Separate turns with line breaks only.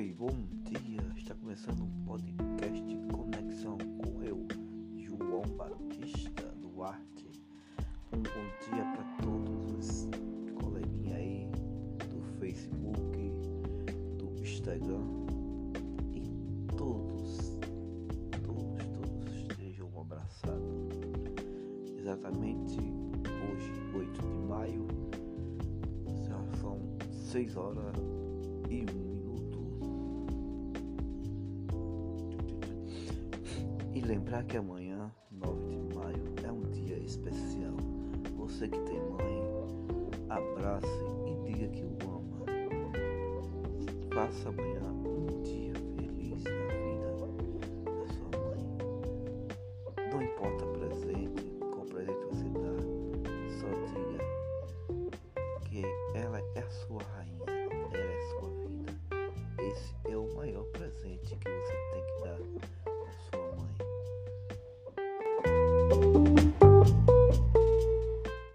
Oi, bom dia. Está começando um podcast Conexão com eu, João Batista Duarte. Um bom dia para todos os coleguinhas aí do Facebook, do Instagram e todos, todos, todos estejam abraçados. Exatamente hoje, 8 de maio, já são 6 horas e 1 lembrar que amanhã, 9 de maio, é um dia especial. Você que tem mãe, abrace e diga que o ama. Faça amanhã um dia feliz na vida da sua mãe. Não importa